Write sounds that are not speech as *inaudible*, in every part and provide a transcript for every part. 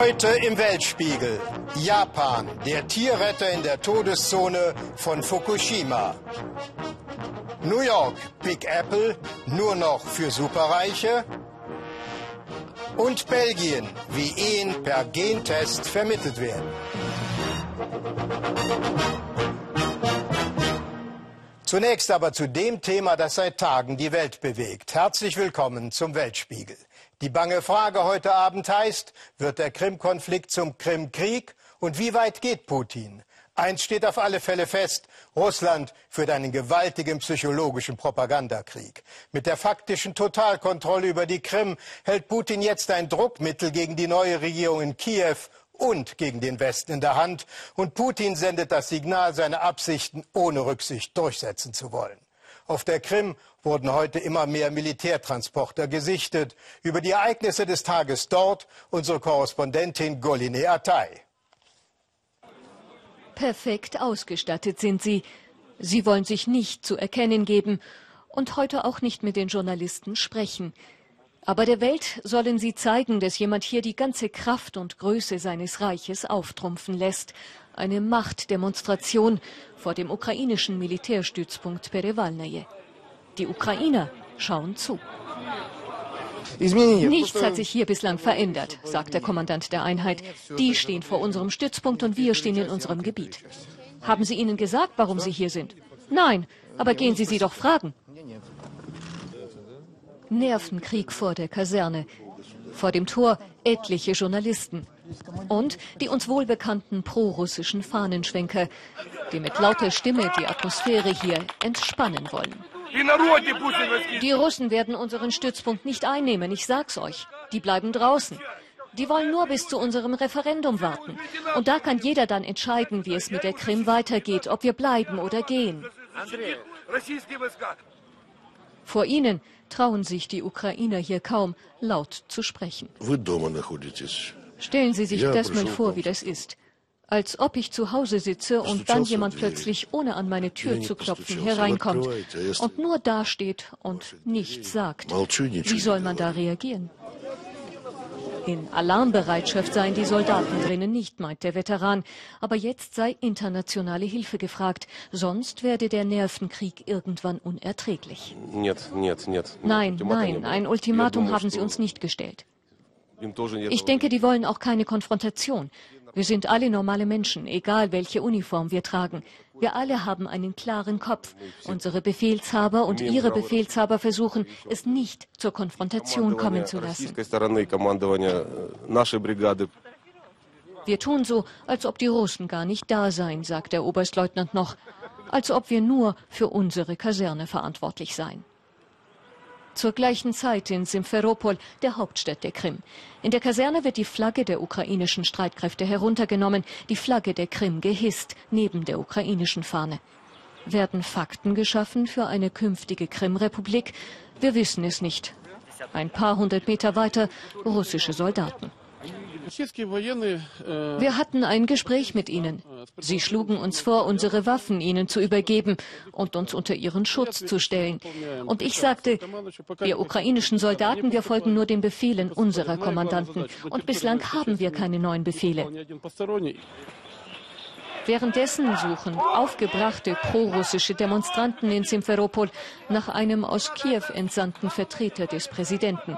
Heute im Weltspiegel. Japan, der Tierretter in der Todeszone von Fukushima. New York, Big Apple, nur noch für Superreiche. Und Belgien, wie Ehen per Gentest vermittelt werden. Zunächst aber zu dem Thema, das seit Tagen die Welt bewegt. Herzlich willkommen zum Weltspiegel. Die bange Frage heute Abend heißt, wird der Krim-Konflikt zum Krim-Krieg und wie weit geht Putin? Eins steht auf alle Fälle fest, Russland führt einen gewaltigen psychologischen Propagandakrieg. Mit der faktischen Totalkontrolle über die Krim hält Putin jetzt ein Druckmittel gegen die neue Regierung in Kiew und gegen den Westen in der Hand. Und Putin sendet das Signal, seine Absichten ohne Rücksicht durchsetzen zu wollen. Auf der Krim wurden heute immer mehr Militärtransporter gesichtet. Über die Ereignisse des Tages dort unsere Korrespondentin Goline Atay. Perfekt ausgestattet sind sie. Sie wollen sich nicht zu erkennen geben und heute auch nicht mit den Journalisten sprechen. Aber der Welt sollen sie zeigen, dass jemand hier die ganze Kraft und Größe seines Reiches auftrumpfen lässt. Eine Machtdemonstration vor dem ukrainischen Militärstützpunkt Perevalnaje. Die Ukrainer schauen zu. Nichts hat sich hier bislang verändert, sagt der Kommandant der Einheit. Die stehen vor unserem Stützpunkt und wir stehen in unserem Gebiet. Haben Sie ihnen gesagt, warum Sie hier sind? Nein, aber gehen Sie sie doch fragen. Nervenkrieg vor der Kaserne. Vor dem Tor etliche Journalisten. Und die uns wohlbekannten prorussischen Fahnenschwenker, die mit lauter Stimme die Atmosphäre hier entspannen wollen. Die Russen werden unseren Stützpunkt nicht einnehmen, ich sag's euch. Die bleiben draußen. Die wollen nur bis zu unserem Referendum warten. Und da kann jeder dann entscheiden, wie es mit der Krim weitergeht, ob wir bleiben oder gehen. Vor ihnen trauen sich die Ukrainer hier kaum, laut zu sprechen. Stellen Sie sich das mal vor, wie das ist. Als ob ich zu Hause sitze und dann jemand plötzlich, ohne an meine Tür zu klopfen, hereinkommt und nur dasteht und nichts sagt. Wie soll man da reagieren? In Alarmbereitschaft seien die Soldaten drinnen nicht, meint der Veteran. Aber jetzt sei internationale Hilfe gefragt. Sonst werde der Nervenkrieg irgendwann unerträglich. Nein, nein, ein Ultimatum haben sie uns nicht gestellt. Ich denke, die wollen auch keine Konfrontation. Wir sind alle normale Menschen, egal welche Uniform wir tragen. Wir alle haben einen klaren Kopf. Unsere Befehlshaber und ihre Befehlshaber versuchen, es nicht zur Konfrontation kommen zu lassen. Wir tun so, als ob die Russen gar nicht da seien, sagt der Oberstleutnant noch, als ob wir nur für unsere Kaserne verantwortlich seien zur gleichen Zeit in Simferopol, der Hauptstadt der Krim. In der Kaserne wird die Flagge der ukrainischen Streitkräfte heruntergenommen, die Flagge der Krim gehisst, neben der ukrainischen Fahne. Werden Fakten geschaffen für eine künftige Krimrepublik? Wir wissen es nicht. Ein paar hundert Meter weiter russische Soldaten. Wir hatten ein Gespräch mit ihnen. Sie schlugen uns vor, unsere Waffen ihnen zu übergeben und uns unter ihren Schutz zu stellen. Und ich sagte, wir ukrainischen Soldaten, wir folgen nur den Befehlen unserer Kommandanten. Und bislang haben wir keine neuen Befehle. Währenddessen suchen aufgebrachte prorussische Demonstranten in Simferopol nach einem aus Kiew entsandten Vertreter des Präsidenten.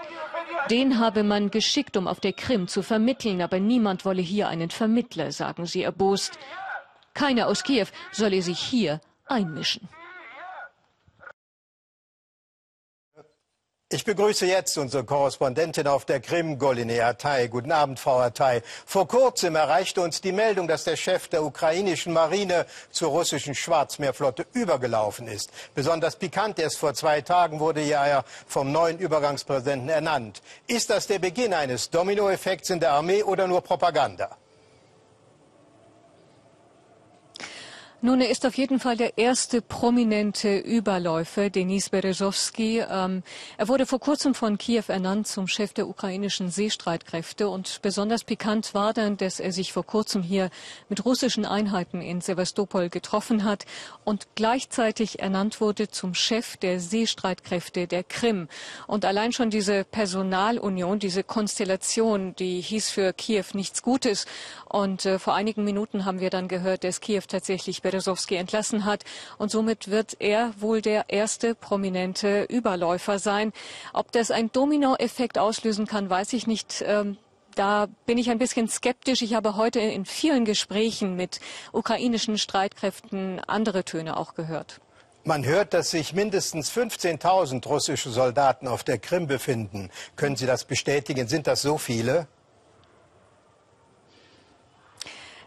Den habe man geschickt, um auf der Krim zu vermitteln, aber niemand wolle hier einen Vermittler, sagen sie erbost. Keiner aus Kiew solle sich hier einmischen. Ich begrüße jetzt unsere Korrespondentin auf der Krim, Goline Atay. Guten Abend, Frau Atay. Vor kurzem erreichte uns die Meldung, dass der Chef der ukrainischen Marine zur russischen Schwarzmeerflotte übergelaufen ist. Besonders pikant, erst vor zwei Tagen wurde er vom neuen Übergangspräsidenten ernannt. Ist das der Beginn eines Dominoeffekts in der Armee oder nur Propaganda? Nun, er ist auf jeden Fall der erste prominente Überläufer, Denis Berezowski. Ähm, er wurde vor kurzem von Kiew ernannt zum Chef der ukrainischen Seestreitkräfte und besonders pikant war dann, dass er sich vor kurzem hier mit russischen Einheiten in Sevastopol getroffen hat und gleichzeitig ernannt wurde zum Chef der Seestreitkräfte der Krim. Und allein schon diese Personalunion, diese Konstellation, die hieß für Kiew nichts Gutes. Und äh, vor einigen Minuten haben wir dann gehört, dass Kiew tatsächlich Berezowski entlassen hat. Und somit wird er wohl der erste prominente Überläufer sein. Ob das einen Dominoeffekt auslösen kann, weiß ich nicht. Ähm, da bin ich ein bisschen skeptisch. Ich habe heute in vielen Gesprächen mit ukrainischen Streitkräften andere Töne auch gehört. Man hört, dass sich mindestens 15.000 russische Soldaten auf der Krim befinden. Können Sie das bestätigen? Sind das so viele?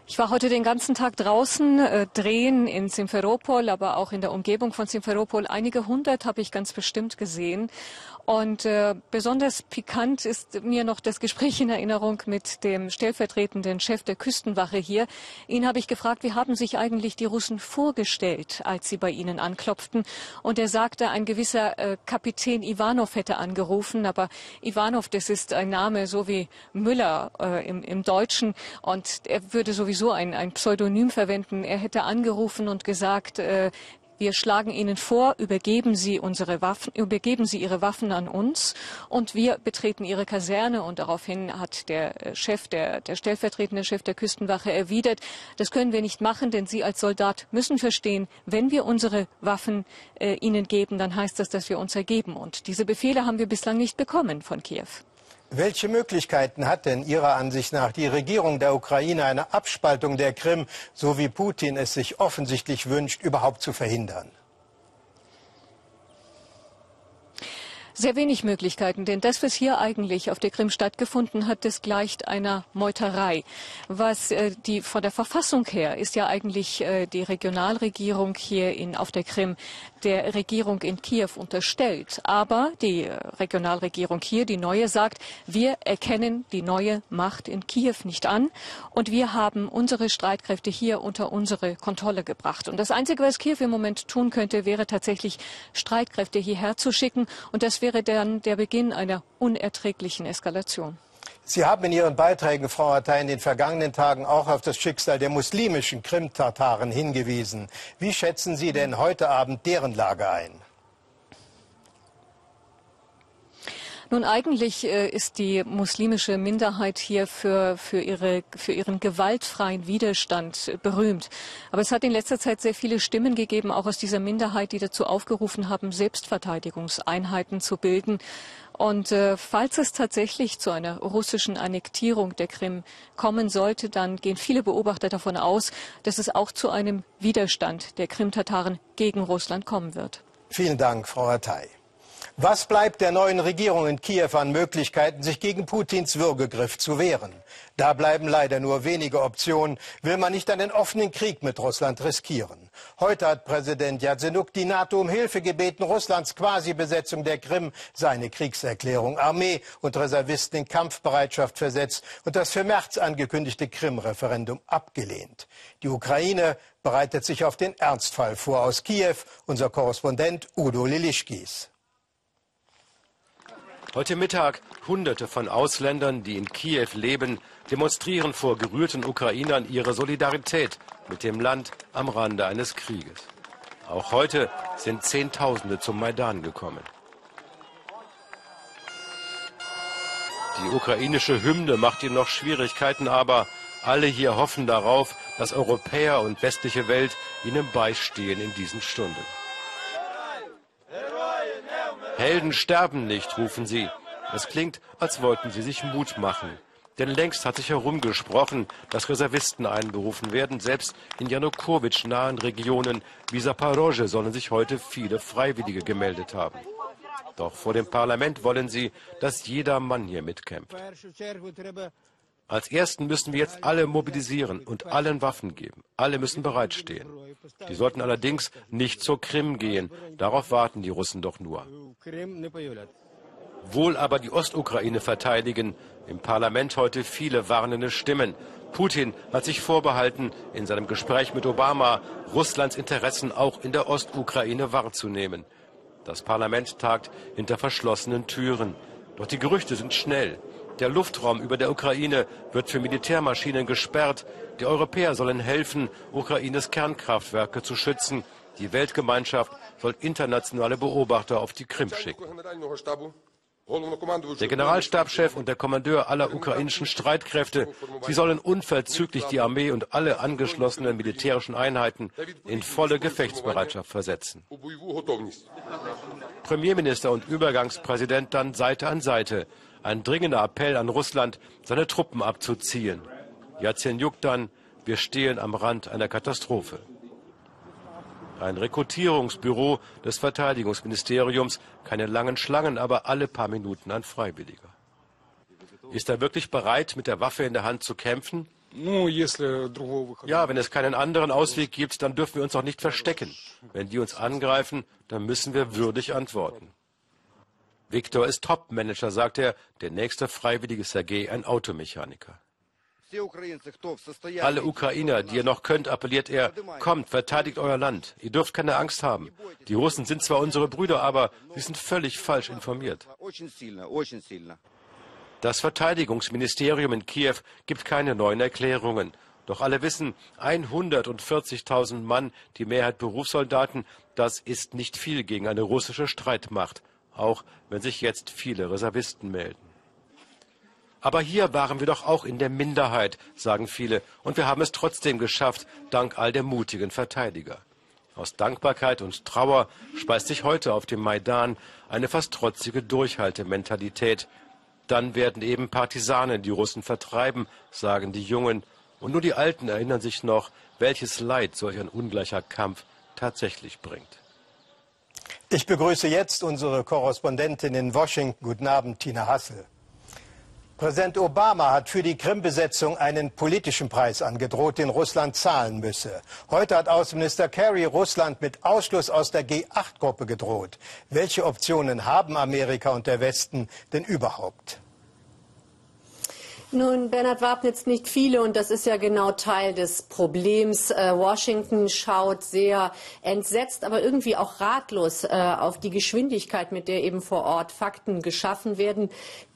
Ich war heute den ganzen Tag draußen äh, drehen in Simferopol, aber auch in der Umgebung von Simferopol. Einige hundert habe ich ganz bestimmt gesehen. Und äh, besonders pikant ist mir noch das Gespräch in Erinnerung mit dem stellvertretenden Chef der Küstenwache hier. Ihn habe ich gefragt, wie haben sich eigentlich die Russen vorgestellt, als sie bei ihnen anklopften. Und er sagte, ein gewisser äh, Kapitän Ivanov hätte angerufen. Aber Ivanov, das ist ein Name so wie Müller äh, im, im Deutschen. Und er würde sowieso ein, ein Pseudonym verwenden. Er hätte angerufen und gesagt, äh, wir schlagen Ihnen vor, übergeben Sie unsere Waffen, übergeben Sie Ihre Waffen an uns und wir betreten Ihre Kaserne. Und daraufhin hat der äh, Chef, der, der stellvertretende Chef der Küstenwache erwidert, das können wir nicht machen, denn Sie als Soldat müssen verstehen, wenn wir unsere Waffen äh, Ihnen geben, dann heißt das, dass wir uns ergeben. Und diese Befehle haben wir bislang nicht bekommen von Kiew. Welche Möglichkeiten hat denn Ihrer Ansicht nach die Regierung der Ukraine, eine Abspaltung der Krim, so wie Putin es sich offensichtlich wünscht, überhaupt zu verhindern? Sehr wenig Möglichkeiten, denn das, was hier eigentlich auf der Krim stattgefunden hat, das gleicht einer Meuterei. Was äh, die von der Verfassung her ist ja eigentlich äh, die Regionalregierung hier in, auf der Krim der Regierung in Kiew unterstellt. Aber die äh, Regionalregierung hier, die neue, sagt, wir erkennen die neue Macht in Kiew nicht an und wir haben unsere Streitkräfte hier unter unsere Kontrolle gebracht. Und das Einzige, was Kiew im Moment tun könnte, wäre tatsächlich Streitkräfte hierher zu schicken und das wäre dann der Beginn einer unerträglichen Eskalation. Sie haben in Ihren Beiträgen, Frau Attei, in den vergangenen Tagen auch auf das Schicksal der muslimischen Krim-Tataren hingewiesen. Wie schätzen Sie denn heute Abend deren Lage ein? Nun, eigentlich äh, ist die muslimische Minderheit hier für, für, ihre, für ihren gewaltfreien Widerstand äh, berühmt. Aber es hat in letzter Zeit sehr viele Stimmen gegeben, auch aus dieser Minderheit, die dazu aufgerufen haben, Selbstverteidigungseinheiten zu bilden. Und äh, falls es tatsächlich zu einer russischen Annektierung der Krim kommen sollte, dann gehen viele Beobachter davon aus, dass es auch zu einem Widerstand der Krim-Tataren gegen Russland kommen wird. Vielen Dank, Frau Attei. Was bleibt der neuen Regierung in Kiew an Möglichkeiten, sich gegen Putins Würgegriff zu wehren? Da bleiben leider nur wenige Optionen, will man nicht einen offenen Krieg mit Russland riskieren. Heute hat Präsident Jazenuk die NATO um Hilfe gebeten, Russlands Quasi-Besetzung der Krim, seine Kriegserklärung, Armee und Reservisten in Kampfbereitschaft versetzt und das für März angekündigte Krim-Referendum abgelehnt. Die Ukraine bereitet sich auf den Ernstfall vor aus Kiew, unser Korrespondent Udo Lilischkis. Heute Mittag Hunderte von Ausländern, die in Kiew leben, demonstrieren vor gerührten Ukrainern ihre Solidarität mit dem Land am Rande eines Krieges. Auch heute sind Zehntausende zum Maidan gekommen. Die ukrainische Hymne macht ihnen noch Schwierigkeiten, aber alle hier hoffen darauf, dass Europäer und westliche Welt ihnen beistehen in diesen Stunden. Helden sterben nicht, rufen sie. Es klingt, als wollten sie sich Mut machen. Denn längst hat sich herumgesprochen, dass Reservisten einberufen werden. Selbst in Janukowitsch nahen Regionen wie Saporosche sollen sich heute viele Freiwillige gemeldet haben. Doch vor dem Parlament wollen sie, dass jeder Mann hier mitkämpft. Als Ersten müssen wir jetzt alle mobilisieren und allen Waffen geben. Alle müssen bereitstehen. Die sollten allerdings nicht zur Krim gehen. Darauf warten die Russen doch nur. Wohl aber die Ostukraine verteidigen, Im Parlament heute viele warnende Stimmen. Putin hat sich vorbehalten, in seinem Gespräch mit Obama Russlands Interessen auch in der Ostukraine wahrzunehmen. Das Parlament tagt hinter verschlossenen Türen. Doch die Gerüchte sind schnell. Der Luftraum über der Ukraine wird für Militärmaschinen gesperrt. Die Europäer sollen helfen, Ukraines Kernkraftwerke zu schützen. Die Weltgemeinschaft soll internationale Beobachter auf die Krim schicken. Der Generalstabschef und der Kommandeur aller ukrainischen Streitkräfte, sie sollen unverzüglich die Armee und alle angeschlossenen militärischen Einheiten in volle Gefechtsbereitschaft versetzen. Premierminister und Übergangspräsident dann Seite an Seite. Ein dringender Appell an Russland, seine Truppen abzuziehen. Yatsenyuk dann, wir stehen am Rand einer Katastrophe. Ein Rekrutierungsbüro des Verteidigungsministeriums, keine langen Schlangen, aber alle paar Minuten ein Freiwilliger. Ist er wirklich bereit, mit der Waffe in der Hand zu kämpfen? Ja, wenn es keinen anderen Ausweg gibt, dann dürfen wir uns auch nicht verstecken. Wenn die uns angreifen, dann müssen wir würdig antworten. Viktor ist Topmanager, sagt er. Der nächste Freiwillige Sergei, ein Automechaniker. Alle Ukrainer, die ihr noch könnt, appelliert er, kommt, verteidigt euer Land. Ihr dürft keine Angst haben. Die Russen sind zwar unsere Brüder, aber sie sind völlig falsch informiert. Das Verteidigungsministerium in Kiew gibt keine neuen Erklärungen. Doch alle wissen, 140.000 Mann, die Mehrheit Berufssoldaten, das ist nicht viel gegen eine russische Streitmacht, auch wenn sich jetzt viele Reservisten melden. Aber hier waren wir doch auch in der Minderheit, sagen viele, und wir haben es trotzdem geschafft, dank all der mutigen Verteidiger. Aus Dankbarkeit und Trauer speist sich heute auf dem Maidan eine fast trotzige Durchhaltementalität. Dann werden eben Partisanen die Russen vertreiben, sagen die Jungen, und nur die Alten erinnern sich noch, welches Leid solch ein ungleicher Kampf tatsächlich bringt. Ich begrüße jetzt unsere Korrespondentin in Washington. Guten Abend, Tina Hassel. Präsident Obama hat für die Krim-Besetzung einen politischen Preis angedroht, den Russland zahlen müsse. Heute hat Außenminister Kerry Russland mit Ausschluss aus der G8-Gruppe gedroht. Welche Optionen haben Amerika und der Westen denn überhaupt? Nun, Bernhard Wabnitz, nicht viele und das ist ja genau Teil des Problems. Äh, Washington schaut sehr entsetzt, aber irgendwie auch ratlos äh, auf die Geschwindigkeit, mit der eben vor Ort Fakten geschaffen werden.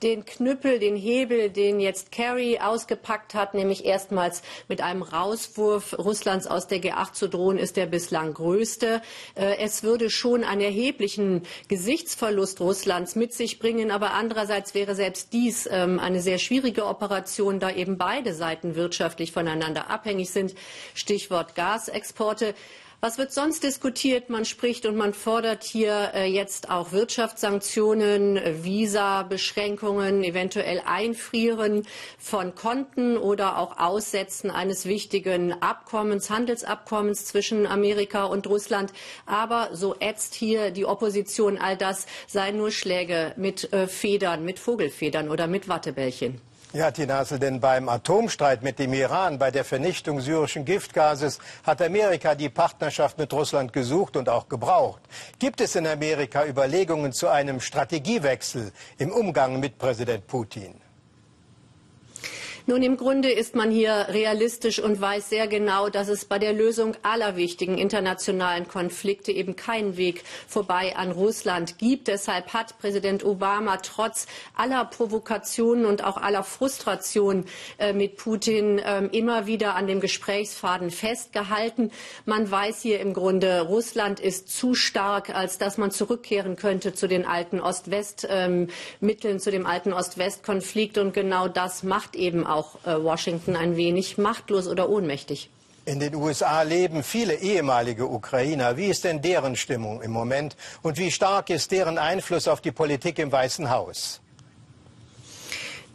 Den Knüppel, den Hebel, den jetzt Kerry ausgepackt hat, nämlich erstmals mit einem Rauswurf Russlands aus der G8 zu drohen, ist der bislang größte. Äh, es würde schon einen erheblichen Gesichtsverlust Russlands mit sich bringen, aber andererseits wäre selbst dies ähm, eine sehr schwierige Operation Kooperation, da eben beide Seiten wirtschaftlich voneinander abhängig sind. Stichwort Gasexporte. Was wird sonst diskutiert? Man spricht und man fordert hier äh, jetzt auch Wirtschaftssanktionen, Visa-Beschränkungen, eventuell Einfrieren von Konten oder auch Aussetzen eines wichtigen Abkommens, Handelsabkommens zwischen Amerika und Russland. Aber so ätzt hier die Opposition all das, seien nur Schläge mit äh, Federn, mit Vogelfedern oder mit Wattebällchen. Ja, Tinasel, denn beim Atomstreit mit dem Iran, bei der Vernichtung syrischen Giftgases, hat Amerika die Partnerschaft mit Russland gesucht und auch gebraucht. Gibt es in Amerika Überlegungen zu einem Strategiewechsel im Umgang mit Präsident Putin? Nun, im Grunde ist man hier realistisch und weiß sehr genau, dass es bei der Lösung aller wichtigen internationalen Konflikte eben keinen Weg vorbei an Russland gibt. Deshalb hat Präsident Obama trotz aller Provokationen und auch aller Frustration äh, mit Putin äh, immer wieder an dem Gesprächsfaden festgehalten. Man weiß hier im Grunde, Russland ist zu stark, als dass man zurückkehren könnte zu den alten Ost-West-Mitteln, ähm, zu dem alten Ost-West-Konflikt. Und genau das macht eben auch auch äh, Washington ein wenig machtlos oder ohnmächtig. In den USA leben viele ehemalige Ukrainer. Wie ist denn deren Stimmung im Moment und wie stark ist deren Einfluss auf die Politik im Weißen Haus?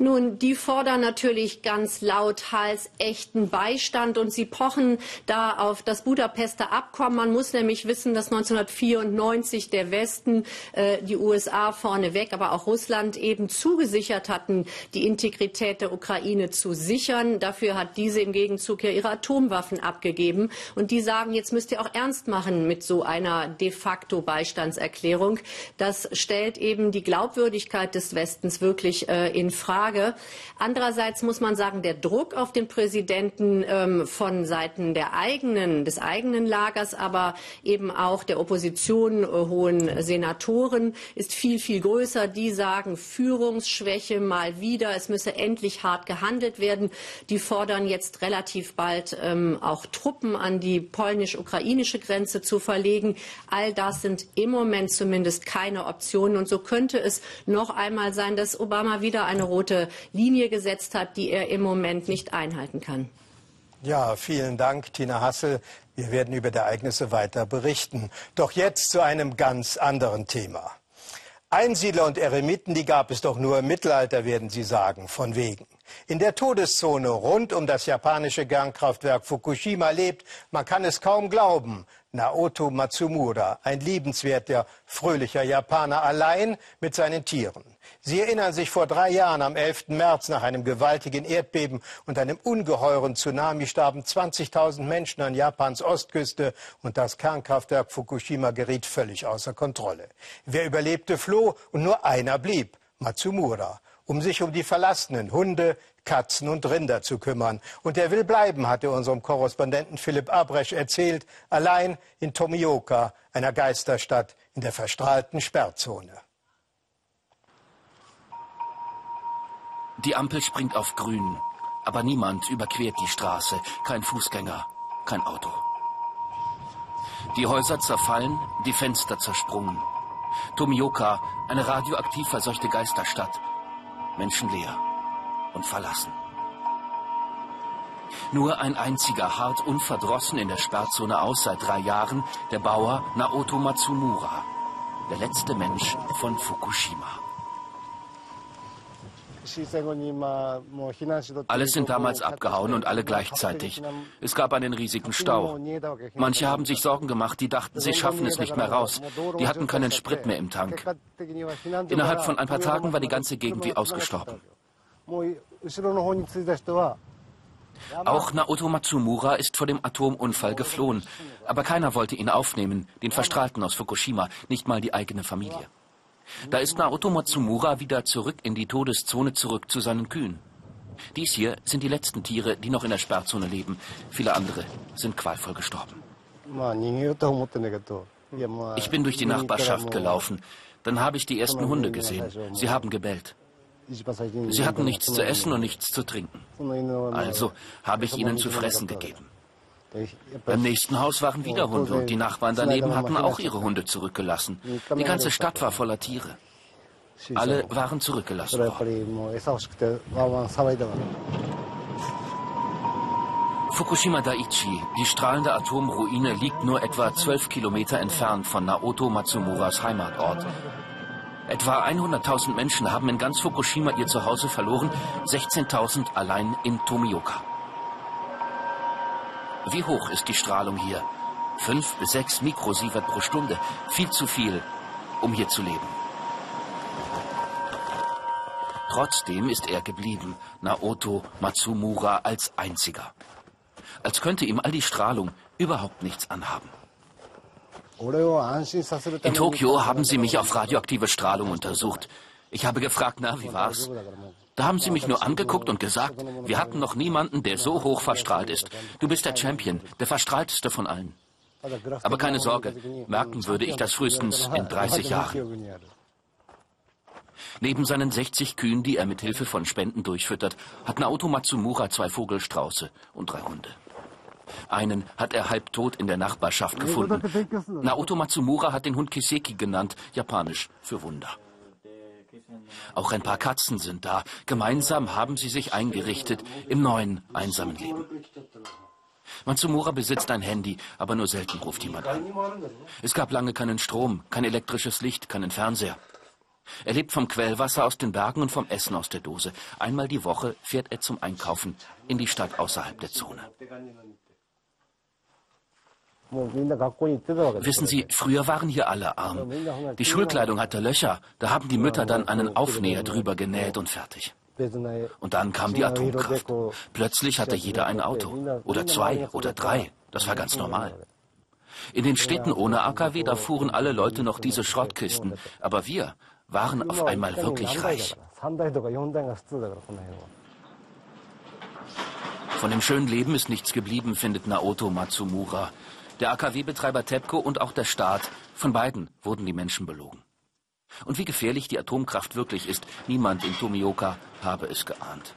Nun, die fordern natürlich ganz lauthals echten Beistand und sie pochen da auf das Budapester Abkommen. Man muss nämlich wissen, dass 1994 der Westen, äh, die USA vorneweg, aber auch Russland eben zugesichert hatten, die Integrität der Ukraine zu sichern. Dafür hat diese im Gegenzug ja ihre Atomwaffen abgegeben. Und die sagen, jetzt müsst ihr auch ernst machen mit so einer de facto Beistandserklärung. Das stellt eben die Glaubwürdigkeit des Westens wirklich äh, in Frage. Frage. Andererseits muss man sagen, der Druck auf den Präsidenten ähm, von Seiten der eigenen, des eigenen Lagers, aber eben auch der Opposition, äh, hohen Senatoren ist viel, viel größer. Die sagen Führungsschwäche mal wieder. Es müsse endlich hart gehandelt werden. Die fordern jetzt relativ bald ähm, auch Truppen an die polnisch-ukrainische Grenze zu verlegen. All das sind im Moment zumindest keine Optionen. Und so könnte es noch einmal sein, dass Obama wieder eine rote Linie gesetzt hat, die er im Moment nicht einhalten kann. Ja, vielen Dank, Tina Hassel. Wir werden über die Ereignisse weiter berichten. Doch jetzt zu einem ganz anderen Thema. Einsiedler und Eremiten, die gab es doch nur im Mittelalter, werden Sie sagen, von wegen. In der Todeszone rund um das japanische Kernkraftwerk Fukushima lebt, man kann es kaum glauben, Naoto Matsumura, ein liebenswerter, fröhlicher Japaner allein mit seinen Tieren. Sie erinnern sich vor drei Jahren am 11. März nach einem gewaltigen Erdbeben und einem ungeheuren Tsunami starben 20.000 Menschen an Japans Ostküste und das Kernkraftwerk Fukushima geriet völlig außer Kontrolle. Wer überlebte, floh und nur einer blieb, Matsumura, um sich um die verlassenen Hunde, Katzen und Rinder zu kümmern. Und er will bleiben, hatte unserem Korrespondenten Philipp Abresch erzählt, allein in Tomioka, einer Geisterstadt in der verstrahlten Sperrzone. Die Ampel springt auf grün, aber niemand überquert die Straße, kein Fußgänger, kein Auto. Die Häuser zerfallen, die Fenster zersprungen. Tomioka, eine radioaktiv verseuchte Geisterstadt. Menschenleer und verlassen. Nur ein einziger hart unverdrossen in der Sperrzone aus seit drei Jahren, der Bauer Naoto Matsumura, der letzte Mensch von Fukushima. Alle sind damals abgehauen und alle gleichzeitig. Es gab einen riesigen Stau. Manche haben sich Sorgen gemacht, die dachten, sie schaffen es nicht mehr raus. Die hatten keinen Sprit mehr im Tank. Innerhalb von ein paar Tagen war die ganze Gegend wie ausgestorben. Auch Naoto Matsumura ist vor dem Atomunfall geflohen. Aber keiner wollte ihn aufnehmen, den Verstrahlten aus Fukushima, nicht mal die eigene Familie. Da ist Naoto Matsumura wieder zurück in die Todeszone, zurück zu seinen Kühen. Dies hier sind die letzten Tiere, die noch in der Sperrzone leben. Viele andere sind qualvoll gestorben. Ich bin durch die Nachbarschaft gelaufen. Dann habe ich die ersten Hunde gesehen. Sie haben gebellt. Sie hatten nichts zu essen und nichts zu trinken. Also habe ich ihnen zu fressen gegeben. Beim nächsten Haus waren wieder Hunde und die Nachbarn daneben hatten auch ihre Hunde zurückgelassen. Die ganze Stadt war voller Tiere. Alle waren zurückgelassen worden. Fukushima Daiichi, die strahlende Atomruine, liegt nur etwa zwölf Kilometer entfernt von Naoto Matsumuras Heimatort. Etwa 100.000 Menschen haben in ganz Fukushima ihr Zuhause verloren, 16.000 allein in Tomioka. Wie hoch ist die Strahlung hier? Fünf bis sechs Mikrosievert pro Stunde. Viel zu viel, um hier zu leben. Trotzdem ist er geblieben, Naoto Matsumura als einziger. Als könnte ihm all die Strahlung überhaupt nichts anhaben. In Tokio haben sie mich auf radioaktive Strahlung untersucht. Ich habe gefragt, na, wie war's? Da haben sie mich nur angeguckt und gesagt, wir hatten noch niemanden, der so hoch verstrahlt ist. Du bist der Champion, der verstrahlteste von allen. Aber keine Sorge, merken würde ich das frühestens in 30 Jahren. Neben seinen 60 Kühen, die er mit Hilfe von Spenden durchfüttert, hat Naoto Matsumura zwei Vogelstrauße und drei Hunde. Einen hat er halbtot in der Nachbarschaft gefunden. Naoto Matsumura hat den Hund Kiseki genannt, japanisch für Wunder. Auch ein paar Katzen sind da. Gemeinsam haben sie sich eingerichtet im neuen, einsamen Leben. Matsumura besitzt ein Handy, aber nur selten ruft jemand an. Es gab lange keinen Strom, kein elektrisches Licht, keinen Fernseher. Er lebt vom Quellwasser aus den Bergen und vom Essen aus der Dose. Einmal die Woche fährt er zum Einkaufen in die Stadt außerhalb der Zone. Wissen Sie, früher waren hier alle arm. Die Schulkleidung hatte Löcher, da haben die Mütter dann einen Aufnäher drüber genäht und fertig. Und dann kam die Atomkraft. Plötzlich hatte jeder ein Auto. Oder zwei oder drei. Das war ganz normal. In den Städten ohne AKW, da fuhren alle Leute noch diese Schrottkisten. Aber wir waren auf einmal wirklich reich. Von dem schönen Leben ist nichts geblieben, findet Naoto Matsumura. Der AKW-Betreiber TEPCO und auch der Staat, von beiden wurden die Menschen belogen. Und wie gefährlich die Atomkraft wirklich ist, niemand in Tomioka habe es geahnt.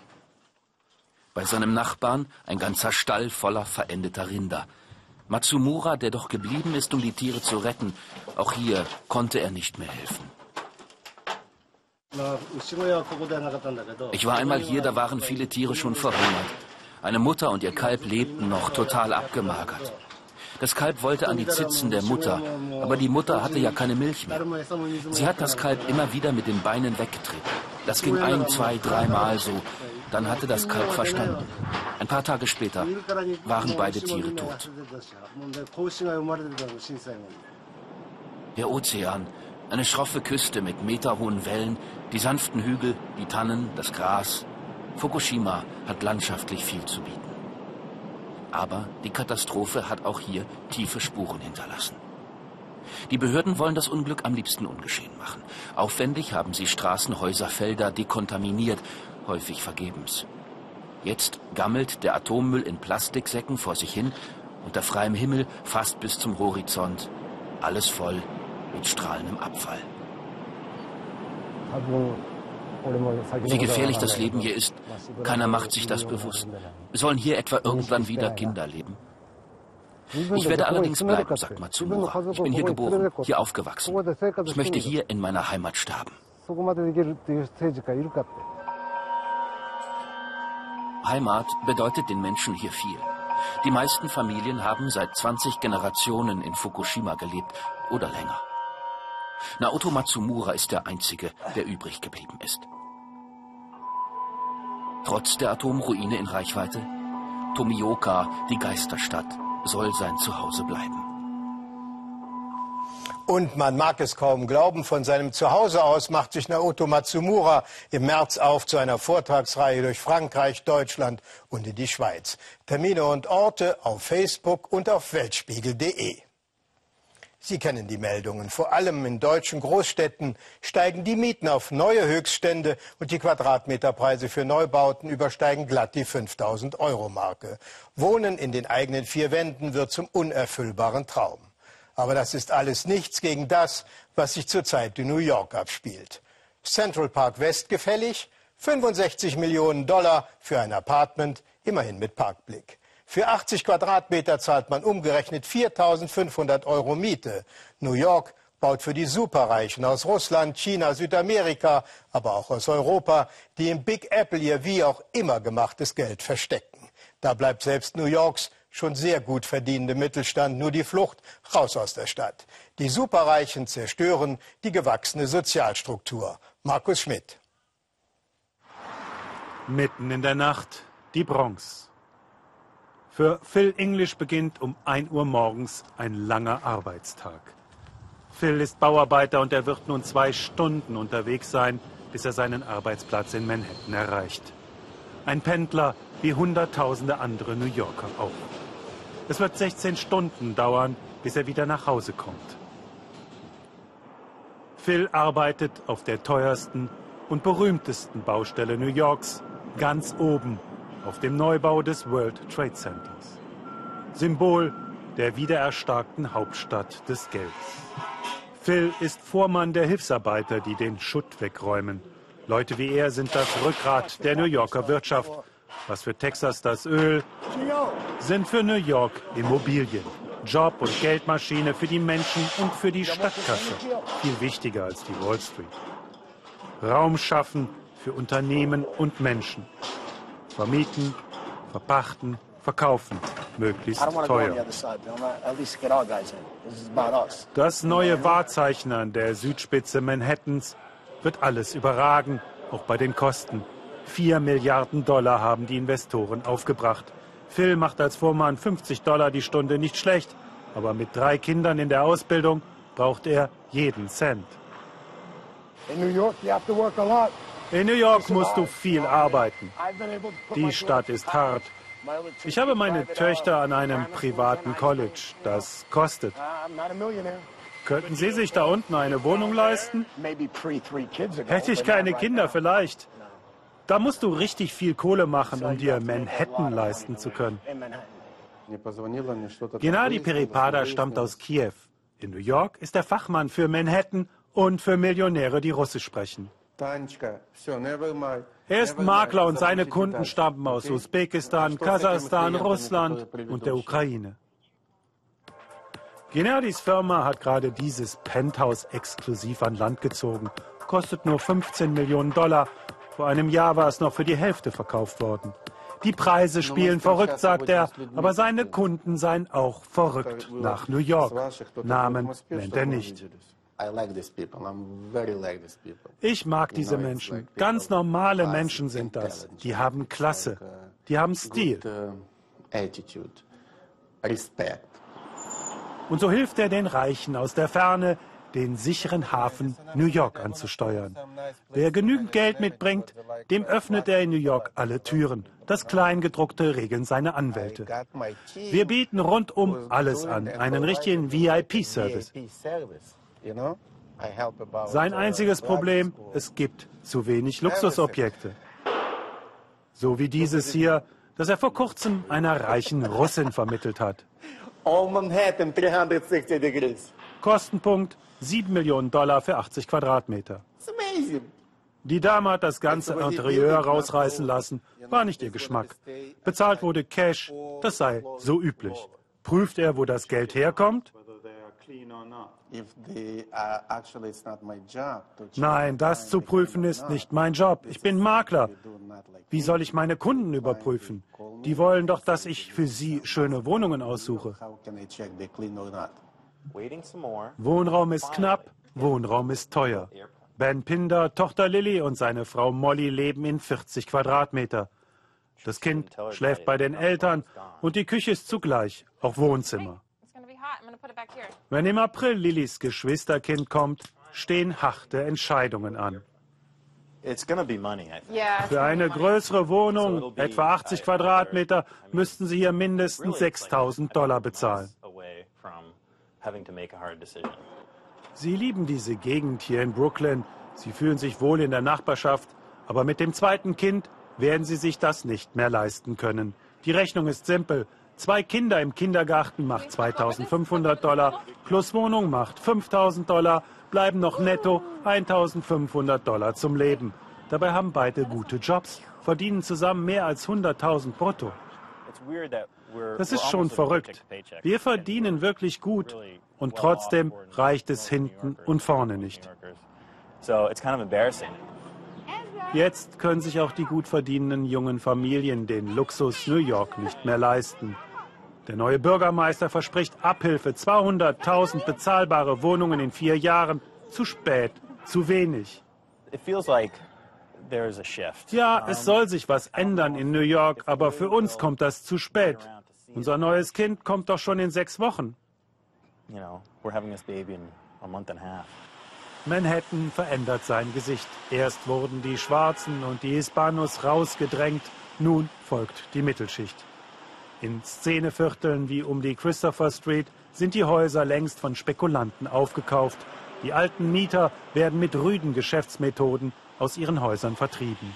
Bei seinem Nachbarn ein ganzer Stall voller verendeter Rinder. Matsumura, der doch geblieben ist, um die Tiere zu retten, auch hier konnte er nicht mehr helfen. Ich war einmal hier, da waren viele Tiere schon verhungert. Eine Mutter und ihr Kalb lebten noch total abgemagert. Das Kalb wollte an die Zitzen der Mutter, aber die Mutter hatte ja keine Milch mehr. Sie hat das Kalb immer wieder mit den Beinen weggetreten. Das ging ein, zwei, dreimal so. Dann hatte das Kalb verstanden. Ein paar Tage später waren beide Tiere tot. Der Ozean, eine schroffe Küste mit meterhohen Wellen, die sanften Hügel, die Tannen, das Gras, Fukushima hat landschaftlich viel zu bieten. Aber die Katastrophe hat auch hier tiefe Spuren hinterlassen. Die Behörden wollen das Unglück am liebsten ungeschehen machen. Aufwendig haben sie Straßen, Häuser, Felder dekontaminiert, häufig vergebens. Jetzt gammelt der Atommüll in Plastiksäcken vor sich hin, unter freiem Himmel fast bis zum Horizont, alles voll mit strahlendem Abfall. Wie gefährlich das Leben hier ist, keiner macht sich das bewusst. Sollen hier etwa irgendwann wieder Kinder leben? Ich werde allerdings bleiben, sagt Matsumura. Ich bin hier geboren, hier aufgewachsen. Ich möchte hier in meiner Heimat sterben. Heimat bedeutet den Menschen hier viel. Die meisten Familien haben seit 20 Generationen in Fukushima gelebt oder länger. Naoto Matsumura ist der Einzige, der übrig geblieben ist. Trotz der Atomruine in Reichweite, Tomioka, die Geisterstadt, soll sein Zuhause bleiben. Und man mag es kaum glauben, von seinem Zuhause aus macht sich Naoto Matsumura im März auf zu einer Vortragsreihe durch Frankreich, Deutschland und in die Schweiz. Termine und Orte auf Facebook und auf weltspiegel.de. Sie kennen die Meldungen. Vor allem in deutschen Großstädten steigen die Mieten auf neue Höchststände und die Quadratmeterpreise für Neubauten übersteigen glatt die 5000 Euro Marke. Wohnen in den eigenen vier Wänden wird zum unerfüllbaren Traum. Aber das ist alles nichts gegen das, was sich zurzeit in New York abspielt. Central Park West gefällig? 65 Millionen Dollar für ein Apartment, immerhin mit Parkblick. Für 80 Quadratmeter zahlt man umgerechnet 4.500 Euro Miete. New York baut für die Superreichen aus Russland, China, Südamerika, aber auch aus Europa, die im Big Apple ihr wie auch immer gemachtes Geld verstecken. Da bleibt selbst New Yorks schon sehr gut verdienende Mittelstand nur die Flucht raus aus der Stadt. Die Superreichen zerstören die gewachsene Sozialstruktur. Markus Schmidt. Mitten in der Nacht die Bronx. Für Phil English beginnt um 1 Uhr morgens ein langer Arbeitstag. Phil ist Bauarbeiter und er wird nun zwei Stunden unterwegs sein, bis er seinen Arbeitsplatz in Manhattan erreicht. Ein Pendler wie Hunderttausende andere New Yorker auch. Es wird 16 Stunden dauern, bis er wieder nach Hause kommt. Phil arbeitet auf der teuersten und berühmtesten Baustelle New Yorks, ganz oben auf dem Neubau des World Trade Centers. Symbol der wiedererstarkten Hauptstadt des Gelds. Phil ist Vormann der Hilfsarbeiter, die den Schutt wegräumen. Leute wie er sind das Rückgrat der New Yorker Wirtschaft. Was für Texas das Öl, sind für New York Immobilien. Job und Geldmaschine für die Menschen und für die Stadtkasse. Viel wichtiger als die Wall Street. Raum schaffen für Unternehmen und Menschen. Vermieten, verpachten, verkaufen, möglichst teuer. Das neue Wahrzeichen an der Südspitze Manhattans wird alles überragen, auch bei den Kosten. Vier Milliarden Dollar haben die Investoren aufgebracht. Phil macht als Vormann 50 Dollar die Stunde nicht schlecht, aber mit drei Kindern in der Ausbildung braucht er jeden Cent. In New York, you have to work a lot. In New York musst du viel arbeiten. Die Stadt ist hart. Ich habe meine Töchter an einem privaten College. Das kostet. Könnten Sie sich da unten eine Wohnung leisten? Hätte ich keine Kinder, vielleicht. Da musst du richtig viel Kohle machen, um dir Manhattan leisten zu können. Gennady Peripada stammt aus Kiew. In New York ist er Fachmann für Manhattan und für Millionäre, die Russisch sprechen. Er ist Makler und seine Kunden stammen aus Usbekistan, Kasachstan, Russland und der Ukraine. Gennadys Firma hat gerade dieses Penthouse exklusiv an Land gezogen. Kostet nur 15 Millionen Dollar. Vor einem Jahr war es noch für die Hälfte verkauft worden. Die Preise spielen verrückt, sagt er, aber seine Kunden seien auch verrückt nach New York. Namen nennt er nicht. Ich mag diese Menschen. Ganz normale Menschen sind das. Die haben Klasse. Die haben Stil. Und so hilft er den Reichen aus der Ferne, den sicheren Hafen New York anzusteuern. Wer genügend Geld mitbringt, dem öffnet er in New York alle Türen. Das Kleingedruckte regeln seine Anwälte. Wir bieten rundum alles an, einen richtigen VIP-Service. Sein einziges Problem, es gibt zu wenig Luxusobjekte. So wie dieses hier, das er vor kurzem einer reichen Russin vermittelt hat. Kostenpunkt 7 Millionen Dollar für 80 Quadratmeter. Die Dame hat das ganze Interieur rausreißen lassen. War nicht ihr Geschmack. Bezahlt wurde Cash. Das sei so üblich. Prüft er, wo das Geld herkommt? Nein, das zu prüfen ist nicht mein Job. Ich bin Makler. Wie soll ich meine Kunden überprüfen? Die wollen doch, dass ich für sie schöne Wohnungen aussuche. Wohnraum ist knapp, Wohnraum ist teuer. Ben Pinder, Tochter Lilly und seine Frau Molly leben in 40 Quadratmeter. Das Kind schläft bei den Eltern und die Küche ist zugleich auch Wohnzimmer. Wenn im April Lillys Geschwisterkind kommt, stehen harte Entscheidungen an. Für eine größere Wohnung, etwa 80 Quadratmeter, müssten Sie hier mindestens 6000 Dollar bezahlen. Sie lieben diese Gegend hier in Brooklyn. Sie fühlen sich wohl in der Nachbarschaft. Aber mit dem zweiten Kind werden Sie sich das nicht mehr leisten können. Die Rechnung ist simpel. Zwei Kinder im Kindergarten macht 2500 Dollar, plus Wohnung macht 5000 Dollar, bleiben noch netto 1500 Dollar zum Leben. Dabei haben beide gute Jobs, verdienen zusammen mehr als 100.000 brutto. Das ist schon verrückt. Wir verdienen wirklich gut und trotzdem reicht es hinten und vorne nicht. Jetzt können sich auch die gut verdienenden jungen Familien den Luxus New York nicht mehr leisten. Der neue Bürgermeister verspricht Abhilfe, 200.000 bezahlbare Wohnungen in vier Jahren. Zu spät, zu wenig. Ja, es soll sich was ändern in New York, aber für uns kommt das zu spät. Unser neues Kind kommt doch schon in sechs Wochen. Manhattan verändert sein Gesicht. Erst wurden die Schwarzen und die Hispanos rausgedrängt, nun folgt die Mittelschicht. In Szenevierteln wie um die Christopher Street sind die Häuser längst von Spekulanten aufgekauft. Die alten Mieter werden mit rüden Geschäftsmethoden aus ihren Häusern vertrieben.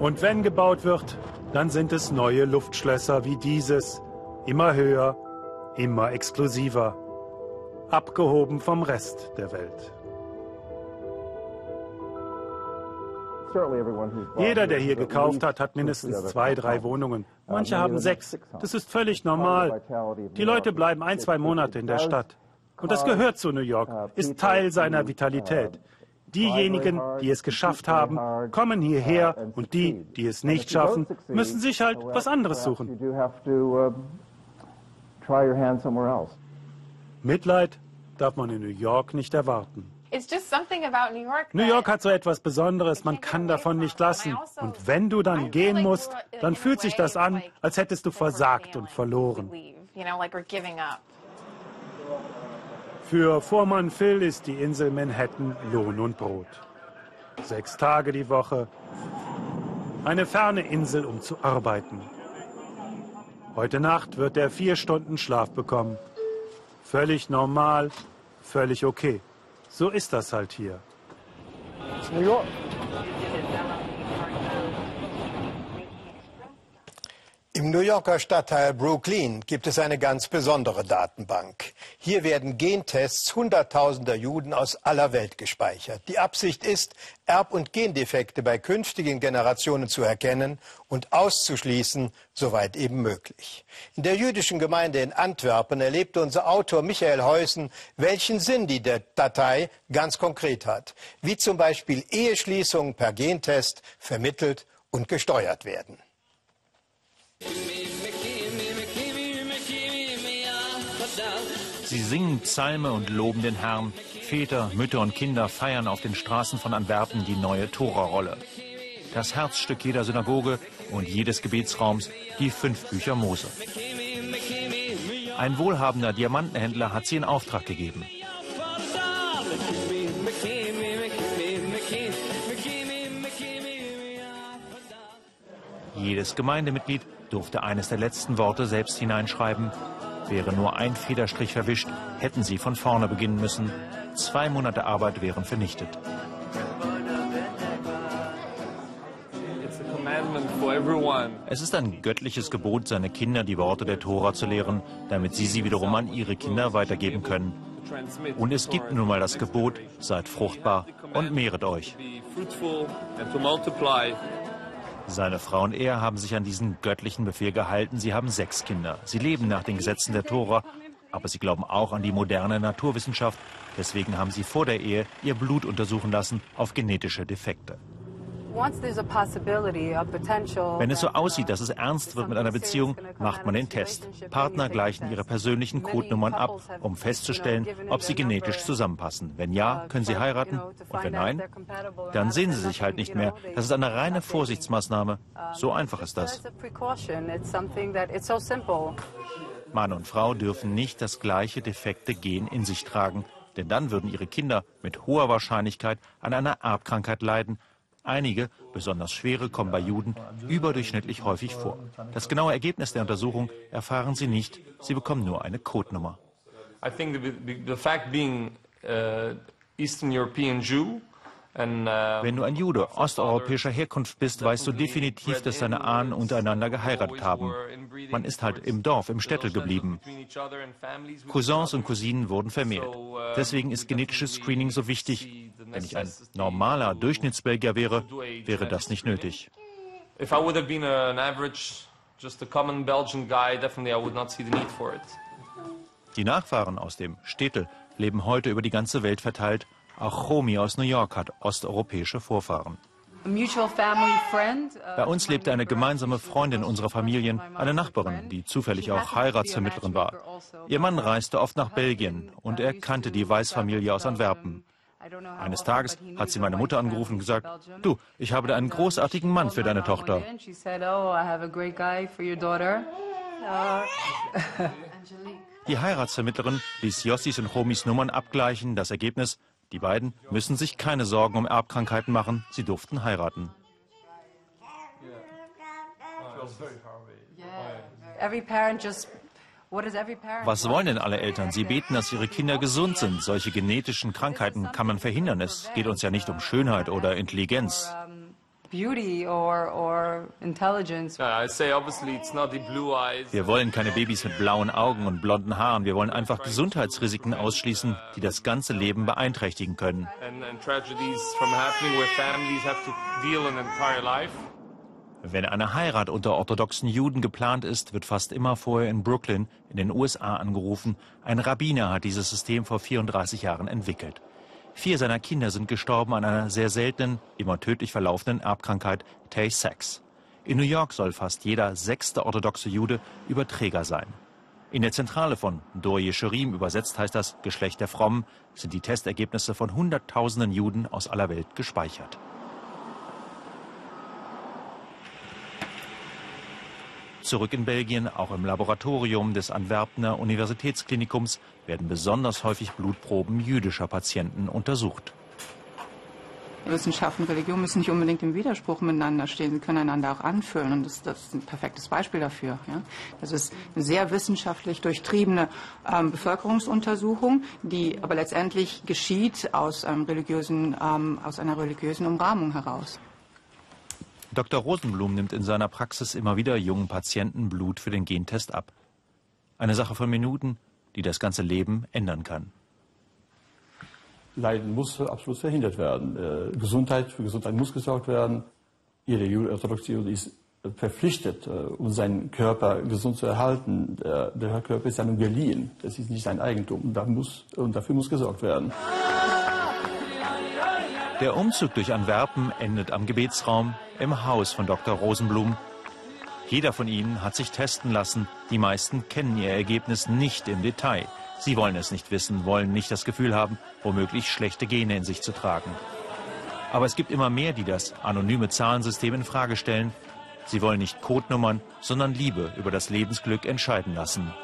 Und wenn gebaut wird, dann sind es neue Luftschlösser wie dieses, immer höher, immer exklusiver, abgehoben vom Rest der Welt. Jeder, der hier gekauft hat, hat mindestens zwei, drei Wohnungen. Manche haben sechs. Das ist völlig normal. Die Leute bleiben ein, zwei Monate in der Stadt. Und das gehört zu New York, ist Teil seiner Vitalität. Diejenigen, die es geschafft haben, kommen hierher und die, die es nicht schaffen, müssen sich halt was anderes suchen. Mitleid darf man in New York nicht erwarten. New York hat so etwas Besonderes, man kann davon nicht lassen. Und wenn du dann gehen musst, dann fühlt sich das an, als hättest du versagt und verloren. Für Vormann Phil ist die Insel Manhattan Lohn und Brot. Sechs Tage die Woche. Eine ferne Insel, um zu arbeiten. Heute Nacht wird er vier Stunden Schlaf bekommen. Völlig normal, völlig okay. So ist das halt hier. New Im New Yorker Stadtteil Brooklyn gibt es eine ganz besondere Datenbank. Hier werden Gentests hunderttausender Juden aus aller Welt gespeichert. Die Absicht ist, Erb- und Gendefekte bei künftigen Generationen zu erkennen und auszuschließen, soweit eben möglich. In der jüdischen Gemeinde in Antwerpen erlebte unser Autor Michael Heusen, welchen Sinn die Datei ganz konkret hat, wie zum Beispiel Eheschließungen per Gentest vermittelt und gesteuert werden. Sie singen Psalme und loben den Herrn. Väter, Mütter und Kinder feiern auf den Straßen von Antwerpen die neue Tora-Rolle. Das Herzstück jeder Synagoge und jedes Gebetsraums, die fünf Bücher Mose. Ein wohlhabender Diamantenhändler hat sie in Auftrag gegeben. Jedes Gemeindemitglied durfte eines der letzten Worte selbst hineinschreiben. Wäre nur ein Federstrich verwischt, hätten sie von vorne beginnen müssen. Zwei Monate Arbeit wären vernichtet. Es ist ein göttliches Gebot, seine Kinder die Worte der Tora zu lehren, damit sie sie wiederum an ihre Kinder weitergeben können. Und es gibt nun mal das Gebot, seid fruchtbar und mehret euch. Seine Frau und er haben sich an diesen göttlichen Befehl gehalten. Sie haben sechs Kinder. Sie leben nach den Gesetzen der Tora, aber sie glauben auch an die moderne Naturwissenschaft. Deswegen haben sie vor der Ehe ihr Blut untersuchen lassen auf genetische Defekte. Wenn es so aussieht, dass es ernst wird mit einer Beziehung, macht man den Test. Partner gleichen ihre persönlichen Codenummern ab, um festzustellen, ob sie genetisch zusammenpassen. Wenn ja, können sie heiraten. Und wenn nein, dann sehen sie sich halt nicht mehr. Das ist eine reine Vorsichtsmaßnahme. So einfach ist das. Mann und Frau dürfen nicht das gleiche defekte Gen in sich tragen, denn dann würden ihre Kinder mit hoher Wahrscheinlichkeit an einer Erbkrankheit leiden, Einige, besonders schwere, kommen bei Juden überdurchschnittlich häufig vor. Das genaue Ergebnis der Untersuchung erfahren sie nicht. Sie bekommen nur eine Codenummer. I think the, the fact being uh, Eastern European Jew wenn du ein Jude osteuropäischer Herkunft bist, weißt du definitiv, dass deine Ahnen untereinander geheiratet haben. Man ist halt im Dorf, im Städtel geblieben. Cousins und Cousinen wurden vermehrt. Deswegen ist genetisches Screening so wichtig. Wenn ich ein normaler Durchschnittsbelgier wäre, wäre das nicht nötig. Die Nachfahren aus dem Städtel leben heute über die ganze Welt verteilt auch Romy aus New York hat osteuropäische Vorfahren. Bei uns lebte eine gemeinsame Freundin unserer Familien, eine Nachbarin, die zufällig auch Heiratsvermittlerin war. Ihr Mann reiste oft nach Belgien und er kannte die Weißfamilie aus Antwerpen. Eines Tages hat sie meine Mutter angerufen und gesagt, du, ich habe da einen großartigen Mann für deine Tochter. *laughs* Die Heiratsvermittlerin ließ Jossis und Homis Nummern abgleichen. Das Ergebnis, die beiden müssen sich keine Sorgen um Erbkrankheiten machen. Sie durften heiraten. Was wollen denn alle Eltern? Sie beten, dass ihre Kinder gesund sind. Solche genetischen Krankheiten kann man verhindern. Es geht uns ja nicht um Schönheit oder Intelligenz. Wir wollen keine Babys mit blauen Augen und blonden Haaren. Wir wollen einfach Gesundheitsrisiken ausschließen, die das ganze Leben beeinträchtigen können. Wenn eine Heirat unter orthodoxen Juden geplant ist, wird fast immer vorher in Brooklyn in den USA angerufen. Ein Rabbiner hat dieses System vor 34 Jahren entwickelt. Vier seiner Kinder sind gestorben an einer sehr seltenen, immer tödlich verlaufenden Erbkrankheit Tay-Sachs. In New York soll fast jeder sechste orthodoxe Jude Überträger sein. In der Zentrale von Dor Yeshurim, übersetzt heißt das Geschlecht der Frommen, sind die Testergebnisse von Hunderttausenden Juden aus aller Welt gespeichert. Zurück in Belgien, auch im Laboratorium des Antwerpener Universitätsklinikums, werden besonders häufig Blutproben jüdischer Patienten untersucht. Wissenschaft und Religion müssen nicht unbedingt im Widerspruch miteinander stehen. Sie können einander auch anfüllen. Und das, das ist ein perfektes Beispiel dafür. Ja? Das ist eine sehr wissenschaftlich durchtriebene ähm, Bevölkerungsuntersuchung, die aber letztendlich geschieht aus, ähm, religiösen, ähm, aus einer religiösen Umrahmung heraus. Dr. Rosenblum nimmt in seiner Praxis immer wieder jungen Patienten Blut für den Gentest ab. Eine Sache von Minuten, die das ganze Leben ändern kann. Leiden muss absolut verhindert werden. Äh, Gesundheit, für Gesundheit muss gesorgt werden. Jede Judenorthodoxe ist verpflichtet, äh, um seinen Körper gesund zu erhalten. Der, Körper ist nun geliehen. Das ist nicht sein Eigentum. Und dafür muss gesorgt werden. Der Umzug durch Antwerpen endet am Gebetsraum im Haus von Dr. Rosenblum. Jeder von ihnen hat sich testen lassen. Die meisten kennen ihr Ergebnis nicht im Detail. Sie wollen es nicht wissen, wollen nicht das Gefühl haben, womöglich schlechte Gene in sich zu tragen. Aber es gibt immer mehr, die das anonyme Zahlensystem in Frage stellen. Sie wollen nicht Codenummern, sondern Liebe über das Lebensglück entscheiden lassen.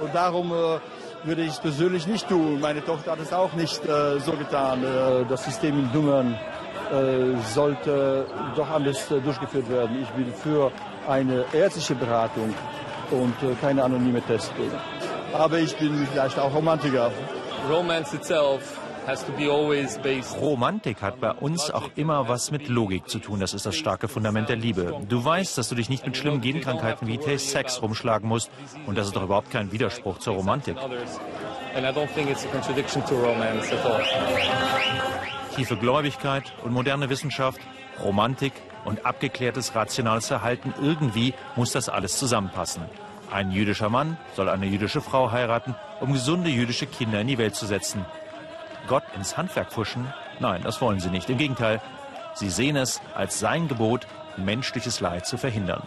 Und darum äh würde ich persönlich nicht tun. Meine Tochter hat es auch nicht äh, so getan. Äh, das System in Nummern äh, sollte doch anders äh, durchgeführt werden. Ich bin für eine ärztliche Beratung und äh, keine anonyme Tests. Aber ich bin vielleicht auch Romantiker. Romance itself Romantik hat bei uns auch immer was mit Logik zu tun. Das ist das starke Fundament der Liebe. Du weißt, dass du dich nicht mit schlimmen Genkrankheiten wie Taste Sex rumschlagen musst. Und das ist doch überhaupt kein Widerspruch zur Romantik. Tiefe Gläubigkeit und moderne Wissenschaft, Romantik und abgeklärtes rationales Verhalten, irgendwie muss das alles zusammenpassen. Ein jüdischer Mann soll eine jüdische Frau heiraten, um gesunde jüdische Kinder in die Welt zu setzen. Gott ins Handwerk pfuschen? Nein, das wollen sie nicht. Im Gegenteil, sie sehen es als sein Gebot, menschliches Leid zu verhindern.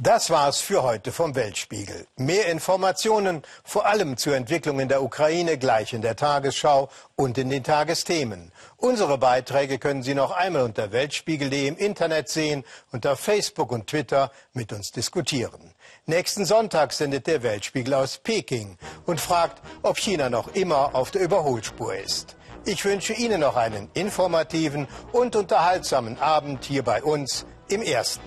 Das war's für heute vom Weltspiegel. Mehr Informationen, vor allem zur Entwicklung in der Ukraine, gleich in der Tagesschau und in den Tagesthemen. Unsere Beiträge können Sie noch einmal unter weltspiegel.de im Internet sehen auf Facebook und Twitter mit uns diskutieren. Nächsten Sonntag sendet der Weltspiegel aus Peking und fragt, ob China noch immer auf der Überholspur ist. Ich wünsche Ihnen noch einen informativen und unterhaltsamen Abend hier bei uns im Ersten.